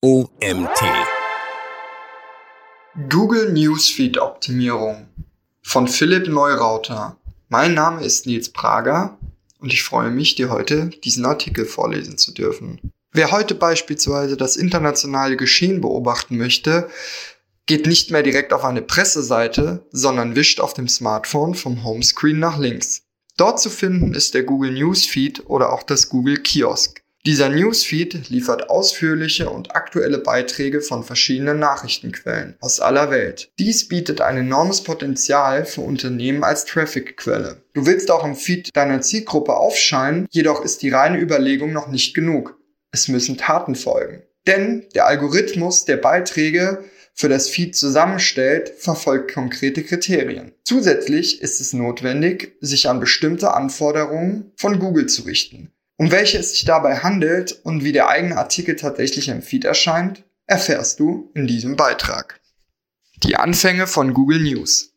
OMT. Google Newsfeed Optimierung von Philipp Neurauter. Mein Name ist Nils Prager und ich freue mich, dir heute diesen Artikel vorlesen zu dürfen. Wer heute beispielsweise das internationale Geschehen beobachten möchte, geht nicht mehr direkt auf eine Presseseite, sondern wischt auf dem Smartphone vom Homescreen nach links. Dort zu finden ist der Google Newsfeed oder auch das Google Kiosk. Dieser Newsfeed liefert ausführliche und aktuelle Beiträge von verschiedenen Nachrichtenquellen aus aller Welt. Dies bietet ein enormes Potenzial für Unternehmen als Traffic-Quelle. Du willst auch im Feed deiner Zielgruppe aufscheinen, jedoch ist die reine Überlegung noch nicht genug. Es müssen Taten folgen. Denn der Algorithmus der Beiträge für das Feed zusammenstellt, verfolgt konkrete Kriterien. Zusätzlich ist es notwendig, sich an bestimmte Anforderungen von Google zu richten. Um welche es sich dabei handelt und wie der eigene Artikel tatsächlich im Feed erscheint, erfährst du in diesem Beitrag. Die Anfänge von Google News.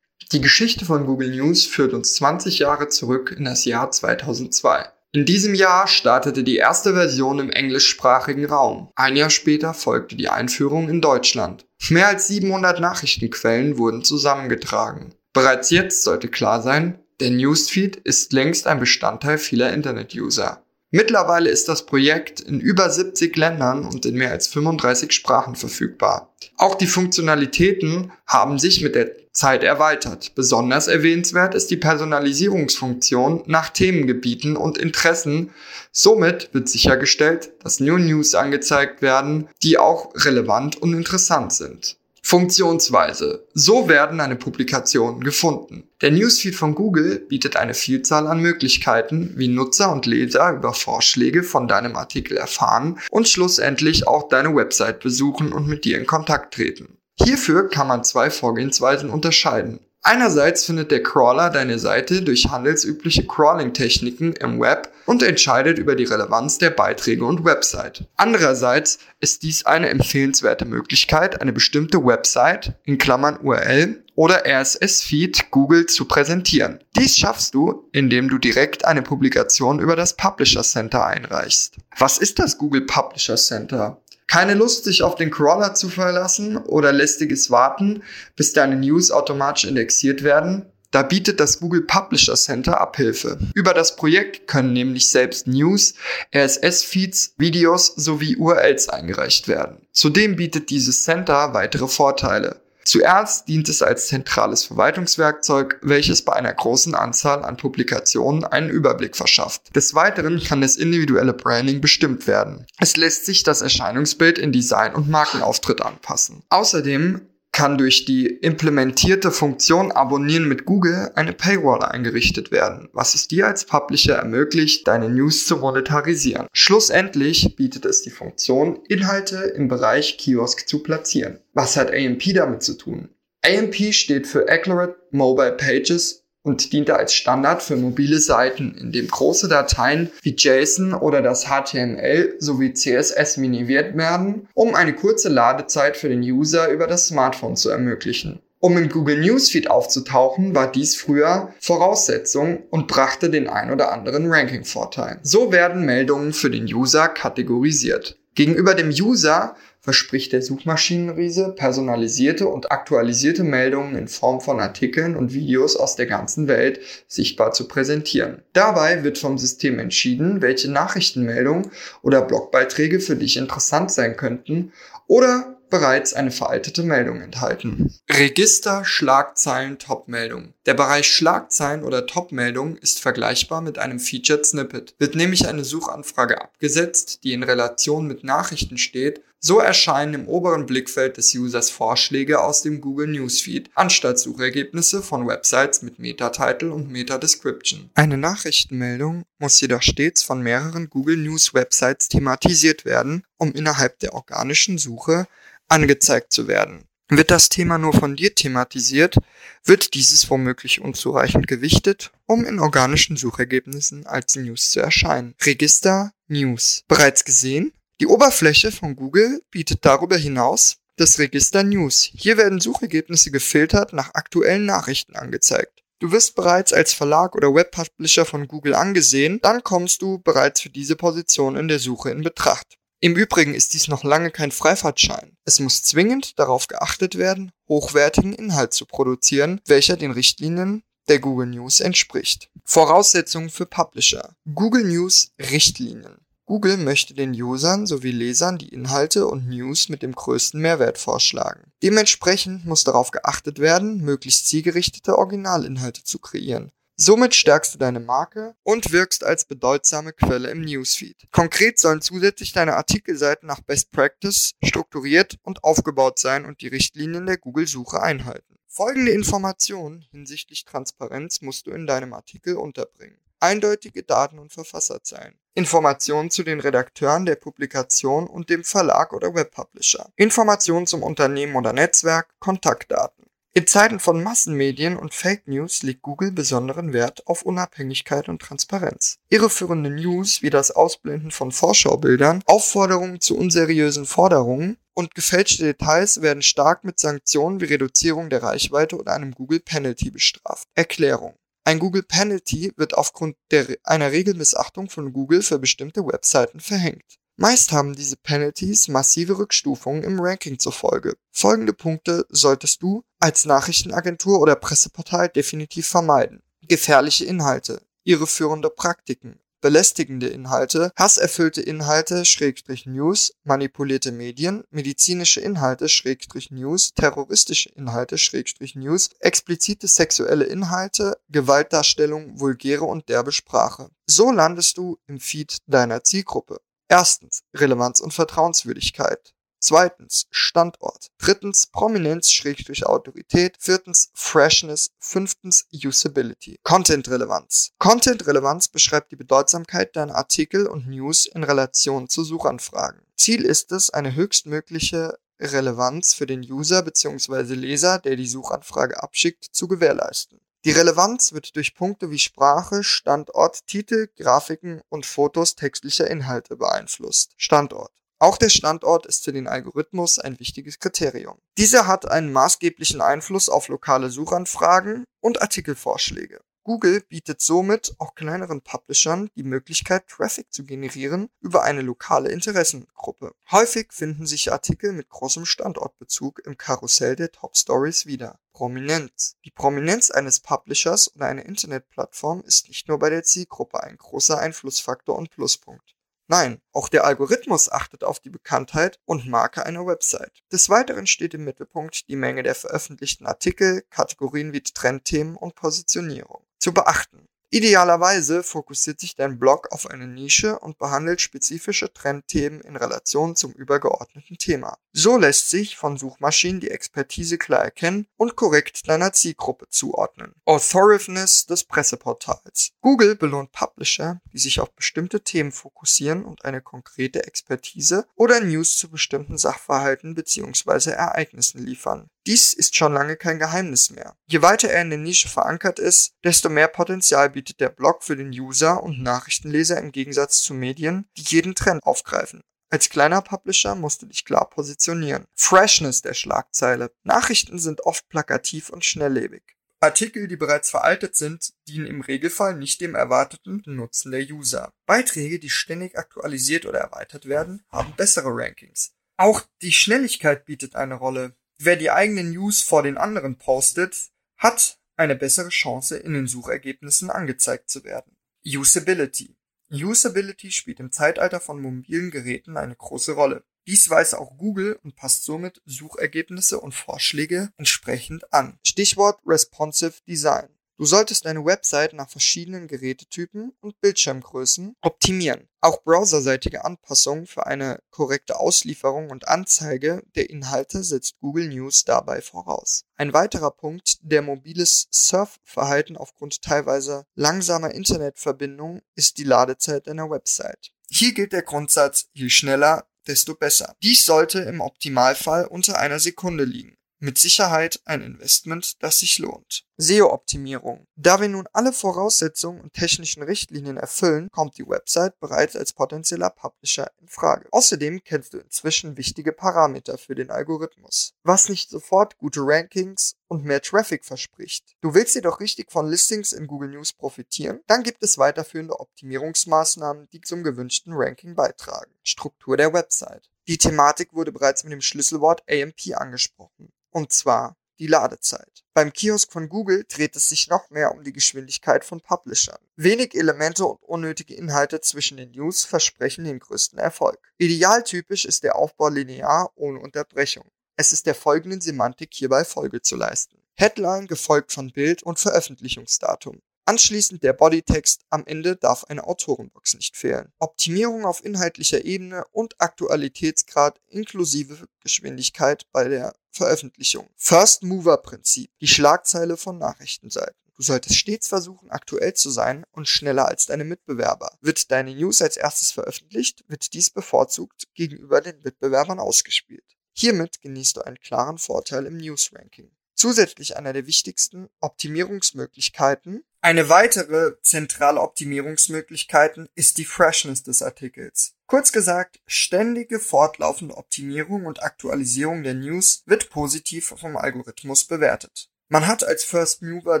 Die Geschichte von Google News führt uns 20 Jahre zurück in das Jahr 2002. In diesem Jahr startete die erste Version im englischsprachigen Raum. Ein Jahr später folgte die Einführung in Deutschland. Mehr als 700 Nachrichtenquellen wurden zusammengetragen. Bereits jetzt sollte klar sein, der Newsfeed ist längst ein Bestandteil vieler Internet-User. Mittlerweile ist das Projekt in über 70 Ländern und in mehr als 35 Sprachen verfügbar. Auch die Funktionalitäten haben sich mit der Zeit erweitert. Besonders erwähnenswert ist die Personalisierungsfunktion nach Themengebieten und Interessen. Somit wird sichergestellt, dass New News angezeigt werden, die auch relevant und interessant sind. Funktionsweise. So werden eine Publikation gefunden. Der Newsfeed von Google bietet eine Vielzahl an Möglichkeiten, wie Nutzer und Leser über Vorschläge von deinem Artikel erfahren und schlussendlich auch deine Website besuchen und mit dir in Kontakt treten. Hierfür kann man zwei Vorgehensweisen unterscheiden. Einerseits findet der Crawler deine Seite durch handelsübliche Crawling-Techniken im Web und entscheidet über die Relevanz der Beiträge und Website. Andererseits ist dies eine empfehlenswerte Möglichkeit, eine bestimmte Website in Klammern URL oder RSS-Feed Google zu präsentieren. Dies schaffst du, indem du direkt eine Publikation über das Publisher Center einreichst. Was ist das Google Publisher Center? Keine Lust, sich auf den Crawler zu verlassen oder lästiges Warten, bis deine News automatisch indexiert werden? Da bietet das Google Publisher Center Abhilfe. Über das Projekt können nämlich selbst News, RSS-Feeds, Videos sowie URLs eingereicht werden. Zudem bietet dieses Center weitere Vorteile. Zuerst dient es als zentrales Verwaltungswerkzeug, welches bei einer großen Anzahl an Publikationen einen Überblick verschafft. Des Weiteren kann das individuelle Branding bestimmt werden. Es lässt sich das Erscheinungsbild in Design und Markenauftritt anpassen. Außerdem kann durch die implementierte Funktion Abonnieren mit Google eine Paywall eingerichtet werden, was es dir als Publisher ermöglicht, deine News zu monetarisieren. Schlussendlich bietet es die Funktion, Inhalte im Bereich Kiosk zu platzieren. Was hat AMP damit zu tun? AMP steht für Accurate Mobile Pages und diente als Standard für mobile Seiten, in dem große Dateien wie JSON oder das HTML sowie CSS minimiert werden, um eine kurze Ladezeit für den User über das Smartphone zu ermöglichen. Um im Google Newsfeed aufzutauchen, war dies früher Voraussetzung und brachte den ein oder anderen Ranking-Vorteil. So werden Meldungen für den User kategorisiert. Gegenüber dem User verspricht der Suchmaschinenriese personalisierte und aktualisierte Meldungen in Form von Artikeln und Videos aus der ganzen Welt sichtbar zu präsentieren. Dabei wird vom System entschieden, welche Nachrichtenmeldungen oder Blogbeiträge für dich interessant sein könnten oder bereits eine veraltete Meldung enthalten. Register Schlagzeilen Topmeldung. Der Bereich Schlagzeilen oder Topmeldung ist vergleichbar mit einem Featured Snippet. Wird nämlich eine Suchanfrage abgesetzt, die in Relation mit Nachrichten steht, so erscheinen im oberen Blickfeld des Users Vorschläge aus dem Google Newsfeed, anstatt Suchergebnisse von Websites mit Meta-Title und Meta-Description. Eine Nachrichtenmeldung muss jedoch stets von mehreren Google News Websites thematisiert werden, um innerhalb der organischen Suche angezeigt zu werden. Wird das Thema nur von dir thematisiert, wird dieses womöglich unzureichend gewichtet, um in organischen Suchergebnissen als News zu erscheinen. Register News. Bereits gesehen? Die Oberfläche von Google bietet darüber hinaus das Register News. Hier werden Suchergebnisse gefiltert nach aktuellen Nachrichten angezeigt. Du wirst bereits als Verlag oder Webpublisher von Google angesehen, dann kommst du bereits für diese Position in der Suche in Betracht. Im Übrigen ist dies noch lange kein Freifahrtschein. Es muss zwingend darauf geachtet werden, hochwertigen Inhalt zu produzieren, welcher den Richtlinien der Google News entspricht. Voraussetzungen für Publisher. Google News Richtlinien. Google möchte den Usern sowie Lesern die Inhalte und News mit dem größten Mehrwert vorschlagen. Dementsprechend muss darauf geachtet werden, möglichst zielgerichtete Originalinhalte zu kreieren. Somit stärkst du deine Marke und wirkst als bedeutsame Quelle im Newsfeed. Konkret sollen zusätzlich deine Artikelseiten nach Best Practice strukturiert und aufgebaut sein und die Richtlinien der Google-Suche einhalten. Folgende Informationen hinsichtlich Transparenz musst du in deinem Artikel unterbringen. Eindeutige Daten und Verfasserzeilen. Informationen zu den Redakteuren der Publikation und dem Verlag oder Webpublisher. Informationen zum Unternehmen oder Netzwerk, Kontaktdaten. In Zeiten von Massenmedien und Fake News legt Google besonderen Wert auf Unabhängigkeit und Transparenz. Irreführende News wie das Ausblenden von Vorschaubildern, Aufforderungen zu unseriösen Forderungen und gefälschte Details werden stark mit Sanktionen wie Reduzierung der Reichweite oder einem Google Penalty bestraft. Erklärung. Ein Google Penalty wird aufgrund einer Regelmissachtung von Google für bestimmte Webseiten verhängt. Meist haben diese Penalties massive Rückstufungen im Ranking zur Folge. Folgende Punkte solltest du als Nachrichtenagentur oder Presseportal definitiv vermeiden. Gefährliche Inhalte, irreführende Praktiken, belästigende Inhalte, hasserfüllte Inhalte, Schrägstrich News, manipulierte Medien, medizinische Inhalte, Schrägstrich News, terroristische Inhalte, Schrägstrich News, explizite sexuelle Inhalte, Gewaltdarstellung, vulgäre und derbe Sprache. So landest du im Feed deiner Zielgruppe. Erstens Relevanz und Vertrauenswürdigkeit. Zweitens Standort. Drittens Prominenz Schrägstrich Autorität. Viertens Freshness. Fünftens Usability. Content Relevanz. Content Relevanz beschreibt die Bedeutsamkeit deiner Artikel und News in Relation zu Suchanfragen. Ziel ist es, eine höchstmögliche Relevanz für den User bzw. Leser, der die Suchanfrage abschickt, zu gewährleisten. Die Relevanz wird durch Punkte wie Sprache, Standort, Titel, Grafiken und Fotos textlicher Inhalte beeinflusst. Standort. Auch der Standort ist für den Algorithmus ein wichtiges Kriterium. Dieser hat einen maßgeblichen Einfluss auf lokale Suchanfragen und Artikelvorschläge. Google bietet somit auch kleineren Publishern die Möglichkeit, Traffic zu generieren über eine lokale Interessengruppe. Häufig finden sich Artikel mit großem Standortbezug im Karussell der Top Stories wieder. Prominenz. Die Prominenz eines Publishers oder einer Internetplattform ist nicht nur bei der Zielgruppe ein großer Einflussfaktor und Pluspunkt. Nein, auch der Algorithmus achtet auf die Bekanntheit und Marke einer Website. Des Weiteren steht im Mittelpunkt die Menge der veröffentlichten Artikel, Kategorien wie Trendthemen und Positionierung. Zu beachten. Idealerweise fokussiert sich dein Blog auf eine Nische und behandelt spezifische Trendthemen in Relation zum übergeordneten Thema. So lässt sich von Suchmaschinen die Expertise klar erkennen und korrekt deiner Zielgruppe zuordnen. Authoritiveness des Presseportals. Google belohnt Publisher, die sich auf bestimmte Themen fokussieren und eine konkrete Expertise oder News zu bestimmten Sachverhalten bzw. Ereignissen liefern. Dies ist schon lange kein Geheimnis mehr. Je weiter er in der Nische verankert ist, desto mehr Potenzial bietet der Blog für den User und Nachrichtenleser im Gegensatz zu Medien, die jeden Trend aufgreifen. Als kleiner Publisher musst du dich klar positionieren. Freshness der Schlagzeile. Nachrichten sind oft plakativ und schnelllebig. Artikel, die bereits veraltet sind, dienen im Regelfall nicht dem erwarteten Nutzen der User. Beiträge, die ständig aktualisiert oder erweitert werden, haben bessere Rankings. Auch die Schnelligkeit bietet eine Rolle. Wer die eigenen News vor den anderen postet, hat eine bessere Chance, in den Suchergebnissen angezeigt zu werden. Usability. Usability spielt im Zeitalter von mobilen Geräten eine große Rolle. Dies weiß auch Google und passt somit Suchergebnisse und Vorschläge entsprechend an. Stichwort Responsive Design. Du solltest deine Website nach verschiedenen Gerätetypen und Bildschirmgrößen optimieren. Auch browserseitige Anpassungen für eine korrekte Auslieferung und Anzeige der Inhalte setzt Google News dabei voraus. Ein weiterer Punkt, der mobiles Surfverhalten aufgrund teilweise langsamer Internetverbindungen, ist die Ladezeit deiner Website. Hier gilt der Grundsatz, je schneller, desto besser. Dies sollte im Optimalfall unter einer Sekunde liegen. Mit Sicherheit ein Investment, das sich lohnt. SEO-Optimierung. Da wir nun alle Voraussetzungen und technischen Richtlinien erfüllen, kommt die Website bereits als potenzieller Publisher in Frage. Außerdem kennst du inzwischen wichtige Parameter für den Algorithmus, was nicht sofort gute Rankings und mehr Traffic verspricht. Du willst jedoch richtig von Listings in Google News profitieren? Dann gibt es weiterführende Optimierungsmaßnahmen, die zum gewünschten Ranking beitragen. Struktur der Website. Die Thematik wurde bereits mit dem Schlüsselwort AMP angesprochen. Und zwar die Ladezeit. Beim Kiosk von Google dreht es sich noch mehr um die Geschwindigkeit von Publishern. Wenig Elemente und unnötige Inhalte zwischen den News versprechen den größten Erfolg. Idealtypisch ist der Aufbau linear ohne Unterbrechung. Es ist der folgenden Semantik hierbei Folge zu leisten. Headline gefolgt von Bild und Veröffentlichungsdatum. Anschließend der Bodytext, am Ende darf eine Autorenbox nicht fehlen. Optimierung auf inhaltlicher Ebene und Aktualitätsgrad inklusive Geschwindigkeit bei der Veröffentlichung. First Mover Prinzip, die Schlagzeile von Nachrichtenseiten. Du solltest stets versuchen, aktuell zu sein und schneller als deine Mitbewerber. Wird deine News als erstes veröffentlicht, wird dies bevorzugt gegenüber den Mitbewerbern ausgespielt. Hiermit genießt du einen klaren Vorteil im News-Ranking. Zusätzlich einer der wichtigsten Optimierungsmöglichkeiten. Eine weitere zentrale Optimierungsmöglichkeiten ist die Freshness des Artikels. Kurz gesagt, ständige fortlaufende Optimierung und Aktualisierung der News wird positiv vom Algorithmus bewertet. Man hat als First Mover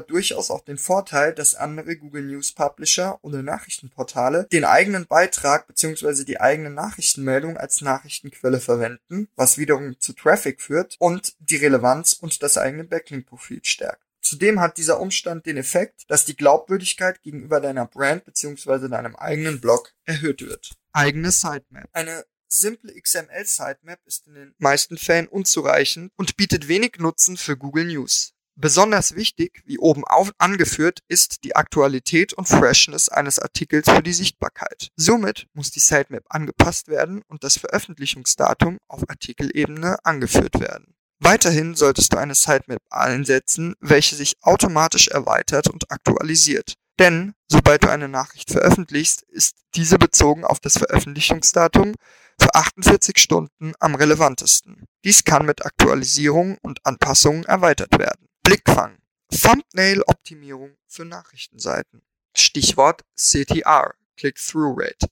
durchaus auch den Vorteil, dass andere Google News Publisher oder Nachrichtenportale den eigenen Beitrag bzw. die eigene Nachrichtenmeldung als Nachrichtenquelle verwenden, was wiederum zu Traffic führt und die Relevanz und das eigene Backlink-Profil stärkt. Zudem hat dieser Umstand den Effekt, dass die Glaubwürdigkeit gegenüber deiner Brand bzw. deinem eigenen Blog erhöht wird. Eigene Sitemap. Eine simple XML-Sitemap ist in den meisten Fällen unzureichend und bietet wenig Nutzen für Google News. Besonders wichtig, wie oben auf angeführt, ist die Aktualität und Freshness eines Artikels für die Sichtbarkeit. Somit muss die Sitemap angepasst werden und das Veröffentlichungsdatum auf Artikelebene angeführt werden. Weiterhin solltest du eine Sitemap einsetzen, welche sich automatisch erweitert und aktualisiert. Denn sobald du eine Nachricht veröffentlichst, ist diese bezogen auf das Veröffentlichungsdatum für 48 Stunden am relevantesten. Dies kann mit Aktualisierung und Anpassungen erweitert werden. Blickfang. Thumbnail-Optimierung für Nachrichtenseiten. Stichwort CTR, Click-Through Rate.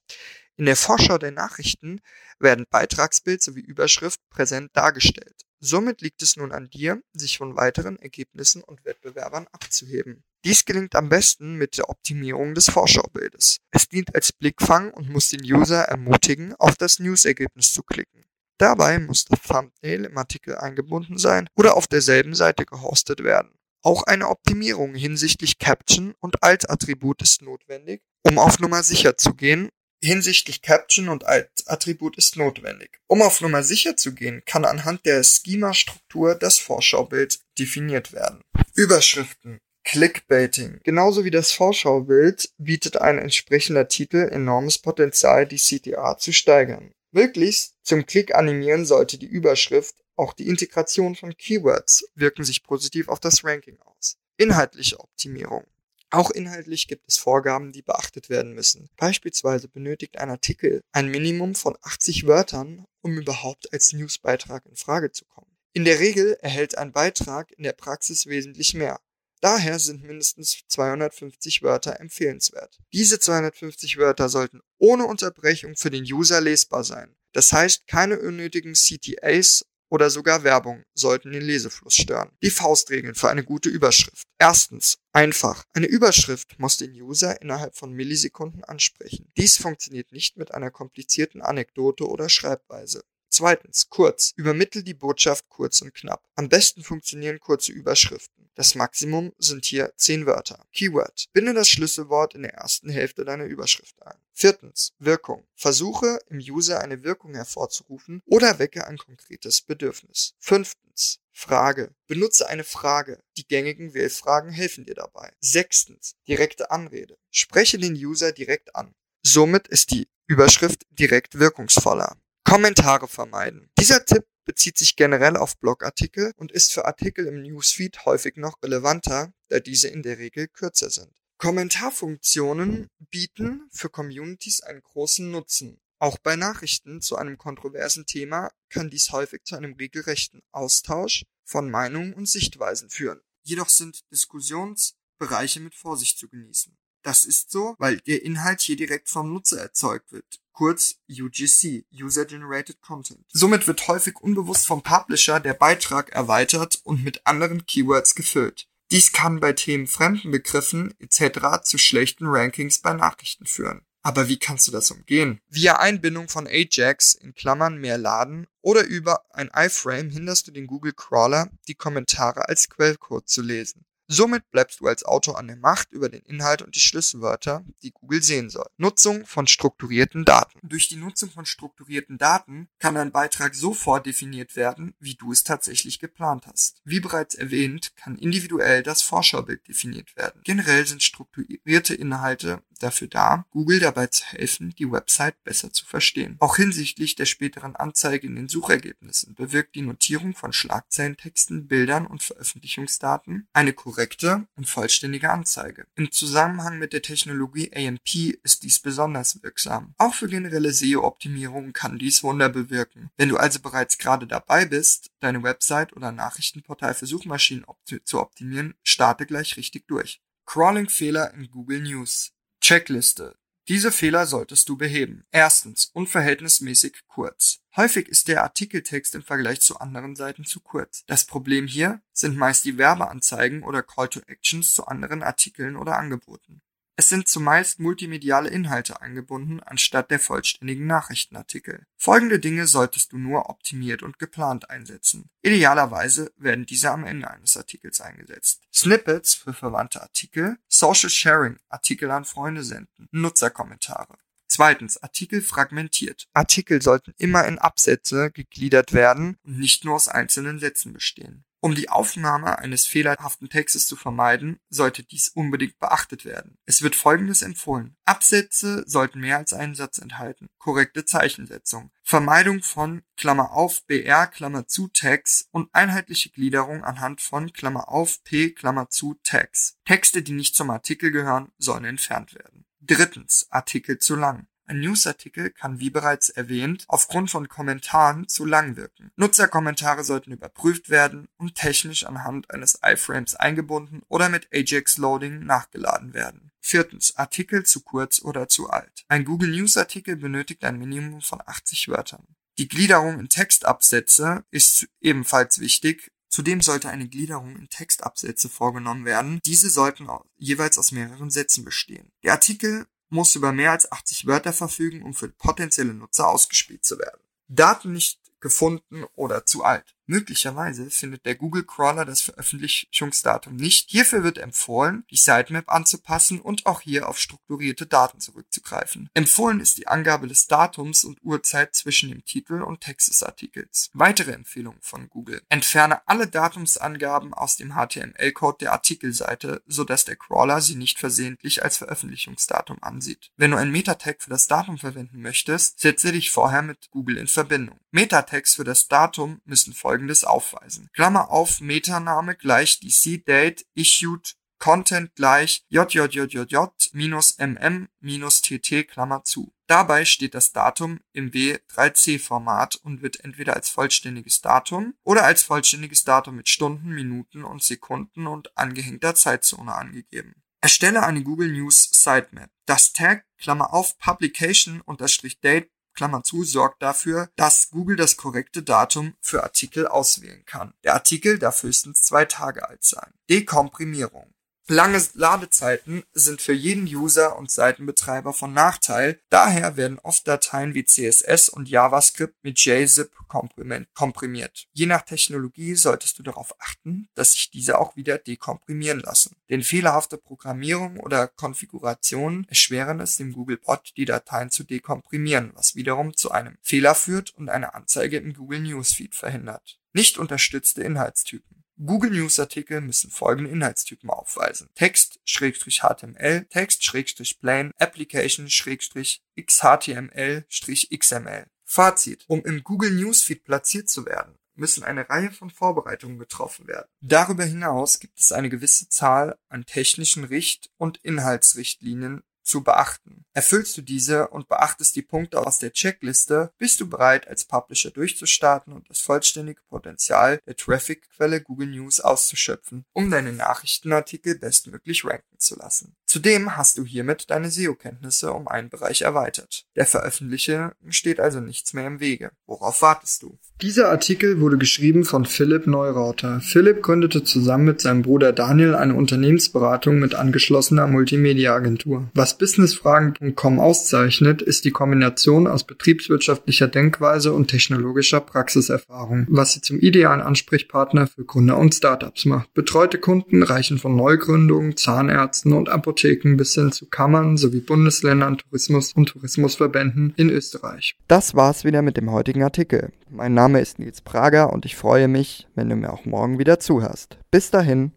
In der Vorschau der Nachrichten werden Beitragsbild sowie Überschrift präsent dargestellt. Somit liegt es nun an dir, sich von weiteren Ergebnissen und Wettbewerbern abzuheben. Dies gelingt am besten mit der Optimierung des Vorschaubildes. Es dient als Blickfang und muss den User ermutigen, auf das News-Ergebnis zu klicken. Dabei muss das Thumbnail im Artikel eingebunden sein oder auf derselben Seite gehostet werden. Auch eine Optimierung hinsichtlich Caption und Alt-Attribut ist notwendig, um auf Nummer sicher zu gehen. Hinsichtlich Caption und Alt-Attribut ist notwendig. Um auf Nummer sicher zu gehen, kann anhand der Schema-Struktur das Vorschaubild definiert werden. Überschriften Clickbaiting. Genauso wie das Vorschaubild bietet ein entsprechender Titel enormes Potenzial, die CTA zu steigern. Möglichst zum Klick animieren sollte die Überschrift, auch die Integration von Keywords wirken sich positiv auf das Ranking aus. Inhaltliche Optimierung. Auch inhaltlich gibt es Vorgaben, die beachtet werden müssen. Beispielsweise benötigt ein Artikel ein Minimum von 80 Wörtern, um überhaupt als Newsbeitrag in Frage zu kommen. In der Regel erhält ein Beitrag in der Praxis wesentlich mehr. Daher sind mindestens 250 Wörter empfehlenswert. Diese 250 Wörter sollten ohne Unterbrechung für den User lesbar sein. Das heißt, keine unnötigen CTAs oder sogar Werbung sollten den Lesefluss stören. Die Faustregeln für eine gute Überschrift. Erstens, einfach. Eine Überschrift muss den User innerhalb von Millisekunden ansprechen. Dies funktioniert nicht mit einer komplizierten Anekdote oder Schreibweise. Zweitens, kurz. Übermittel die Botschaft kurz und knapp. Am besten funktionieren kurze Überschriften. Das Maximum sind hier 10 Wörter. Keyword. Binde das Schlüsselwort in der ersten Hälfte deiner Überschrift ein. Viertens. Wirkung. Versuche im User eine Wirkung hervorzurufen oder wecke ein konkretes Bedürfnis. Fünftens. Frage. Benutze eine Frage. Die gängigen Wählfragen helfen dir dabei. Sechstens. Direkte Anrede. Spreche den User direkt an. Somit ist die Überschrift direkt wirkungsvoller. Kommentare vermeiden. Dieser Tipp bezieht sich generell auf Blogartikel und ist für Artikel im Newsfeed häufig noch relevanter, da diese in der Regel kürzer sind. Kommentarfunktionen bieten für Communities einen großen Nutzen. Auch bei Nachrichten zu einem kontroversen Thema kann dies häufig zu einem regelrechten Austausch von Meinungen und Sichtweisen führen. Jedoch sind Diskussionsbereiche mit Vorsicht zu genießen. Das ist so, weil der Inhalt hier direkt vom Nutzer erzeugt wird, kurz UGC, User Generated Content. Somit wird häufig unbewusst vom Publisher der Beitrag erweitert und mit anderen Keywords gefüllt. Dies kann bei Themen fremden Begriffen etc. zu schlechten Rankings bei Nachrichten führen. Aber wie kannst du das umgehen? Via Einbindung von Ajax in Klammern mehr laden oder über ein iFrame hinderst du den Google Crawler, die Kommentare als Quellcode zu lesen. Somit bleibst du als Autor an der Macht über den Inhalt und die Schlüsselwörter, die Google sehen soll. Nutzung von strukturierten Daten. Durch die Nutzung von strukturierten Daten kann ein Beitrag so vordefiniert werden, wie du es tatsächlich geplant hast. Wie bereits erwähnt, kann individuell das Vorschaubild definiert werden. Generell sind strukturierte Inhalte dafür da, Google dabei zu helfen, die Website besser zu verstehen. Auch hinsichtlich der späteren Anzeige in den Suchergebnissen bewirkt die Notierung von Schlagzeilentexten, Bildern und Veröffentlichungsdaten eine korrekte und vollständige Anzeige. Im Zusammenhang mit der Technologie AMP ist dies besonders wirksam. Auch für generelle SEO-Optimierung kann dies Wunder bewirken. Wenn du also bereits gerade dabei bist, deine Website oder Nachrichtenportal für Suchmaschinen zu optimieren, starte gleich richtig durch. Crawling-Fehler in Google News. Checkliste. Diese Fehler solltest du beheben. Erstens, unverhältnismäßig kurz. Häufig ist der Artikeltext im Vergleich zu anderen Seiten zu kurz. Das Problem hier sind meist die Werbeanzeigen oder Call to Actions zu anderen Artikeln oder Angeboten. Es sind zumeist multimediale Inhalte eingebunden anstatt der vollständigen Nachrichtenartikel. Folgende Dinge solltest du nur optimiert und geplant einsetzen. Idealerweise werden diese am Ende eines Artikels eingesetzt. Snippets für verwandte Artikel, Social Sharing, Artikel an Freunde senden, Nutzerkommentare. Zweitens, Artikel fragmentiert. Artikel sollten immer in Absätze gegliedert werden und nicht nur aus einzelnen Sätzen bestehen. Um die Aufnahme eines fehlerhaften Textes zu vermeiden, sollte dies unbedingt beachtet werden. Es wird Folgendes empfohlen. Absätze sollten mehr als einen Satz enthalten. Korrekte Zeichensetzung. Vermeidung von Klammer auf BR Klammer zu Tags und einheitliche Gliederung anhand von Klammer auf P Klammer zu Tags. Texte, die nicht zum Artikel gehören, sollen entfernt werden. Drittens. Artikel zu lang. Ein Newsartikel kann wie bereits erwähnt aufgrund von Kommentaren zu lang wirken. Nutzerkommentare sollten überprüft werden und technisch anhand eines iFrames eingebunden oder mit Ajax Loading nachgeladen werden. Viertens. Artikel zu kurz oder zu alt. Ein Google News Artikel benötigt ein Minimum von 80 Wörtern. Die Gliederung in Textabsätze ist ebenfalls wichtig, Zudem sollte eine Gliederung in Textabsätze vorgenommen werden. Diese sollten jeweils aus mehreren Sätzen bestehen. Der Artikel muss über mehr als 80 Wörter verfügen, um für potenzielle Nutzer ausgespielt zu werden. Daten nicht gefunden oder zu alt. Möglicherweise findet der Google Crawler das Veröffentlichungsdatum nicht. Hierfür wird empfohlen, die Sitemap anzupassen und auch hier auf strukturierte Daten zurückzugreifen. Empfohlen ist die Angabe des Datums und Uhrzeit zwischen dem Titel und Text des Artikels. Weitere Empfehlungen von Google. Entferne alle Datumsangaben aus dem HTML-Code der Artikelseite, sodass der Crawler sie nicht versehentlich als Veröffentlichungsdatum ansieht. Wenn du ein Metatag für das Datum verwenden möchtest, setze dich vorher mit Google in Verbindung. Metatext für das Datum müssen folgendes aufweisen. Klammer auf, Metaname gleich DC Date Issued Content gleich JJJJJ minus MM minus TT Klammer zu. Dabei steht das Datum im W3C-Format und wird entweder als vollständiges Datum oder als vollständiges Datum mit Stunden, Minuten und Sekunden und angehängter Zeitzone angegeben. Erstelle eine Google News Sitemap. Das Tag, Klammer auf, Publication unterstrich Date Klammer zu, sorgt dafür, dass Google das korrekte Datum für Artikel auswählen kann. Der Artikel darf höchstens zwei Tage alt sein. Dekomprimierung. Lange Ladezeiten sind für jeden User und Seitenbetreiber von Nachteil, daher werden oft Dateien wie CSS und JavaScript mit JZip komprimiert. Je nach Technologie solltest du darauf achten, dass sich diese auch wieder dekomprimieren lassen. Denn fehlerhafte Programmierung oder Konfiguration erschweren es dem Googlebot, die Dateien zu dekomprimieren, was wiederum zu einem Fehler führt und eine Anzeige im Google Newsfeed verhindert. Nicht unterstützte Inhaltstypen. Google News Artikel müssen folgende Inhaltstypen aufweisen. Text-HTML, Text-Plain, Application-XHTML-XML. Fazit. Um im Google Newsfeed platziert zu werden, müssen eine Reihe von Vorbereitungen getroffen werden. Darüber hinaus gibt es eine gewisse Zahl an technischen Richt- und Inhaltsrichtlinien, zu beachten. Erfüllst du diese und beachtest die Punkte aus der Checkliste, bist du bereit, als Publisher durchzustarten und das vollständige Potenzial der Traffic-Quelle Google News auszuschöpfen, um deine Nachrichtenartikel bestmöglich ranken zu lassen. Zudem hast du hiermit deine SEO-Kenntnisse um einen Bereich erweitert. Der Veröffentliche steht also nichts mehr im Wege. Worauf wartest du? Dieser Artikel wurde geschrieben von Philipp Neurauter. Philipp gründete zusammen mit seinem Bruder Daniel eine Unternehmensberatung mit angeschlossener Multimedia-Agentur. Was Businessfragen.com auszeichnet, ist die Kombination aus betriebswirtschaftlicher Denkweise und technologischer Praxiserfahrung, was sie zum idealen Ansprechpartner für Gründer und Startups macht. Betreute Kunden reichen von Neugründungen, Zahnärzten und Apotheken bis hin zu Kammern sowie Bundesländern, Tourismus und Tourismusverbänden in Österreich. Das war's wieder mit dem heutigen Artikel. Mein Name ist Nils Prager und ich freue mich, wenn du mir auch morgen wieder zuhörst. Bis dahin.